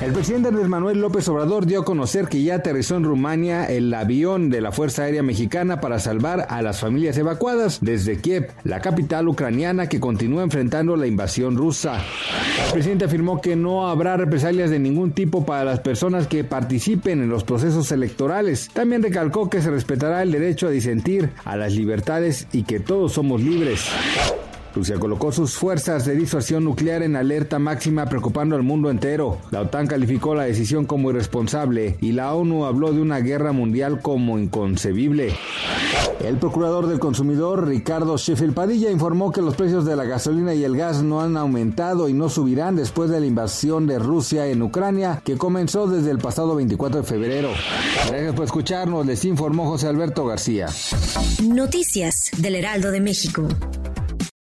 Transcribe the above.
El presidente Andrés Manuel López Obrador dio a conocer que ya aterrizó en Rumania el avión de la Fuerza Aérea Mexicana para salvar a las familias evacuadas desde Kiev, la capital ucraniana que continúa enfrentando la invasión rusa. El presidente afirmó que no habrá represalias de ningún tipo para las personas que participen en los procesos electorales. También recalcó que se respetará el derecho a disentir, a las libertades y que todos somos libres. Rusia colocó sus fuerzas de disuasión nuclear en alerta máxima preocupando al mundo entero. La OTAN calificó la decisión como irresponsable y la ONU habló de una guerra mundial como inconcebible. El procurador del consumidor, Ricardo Sheffield Padilla, informó que los precios de la gasolina y el gas no han aumentado y no subirán después de la invasión de Rusia en Ucrania, que comenzó desde el pasado 24 de febrero. Gracias por escucharnos, les informó José Alberto García. Noticias del Heraldo de México.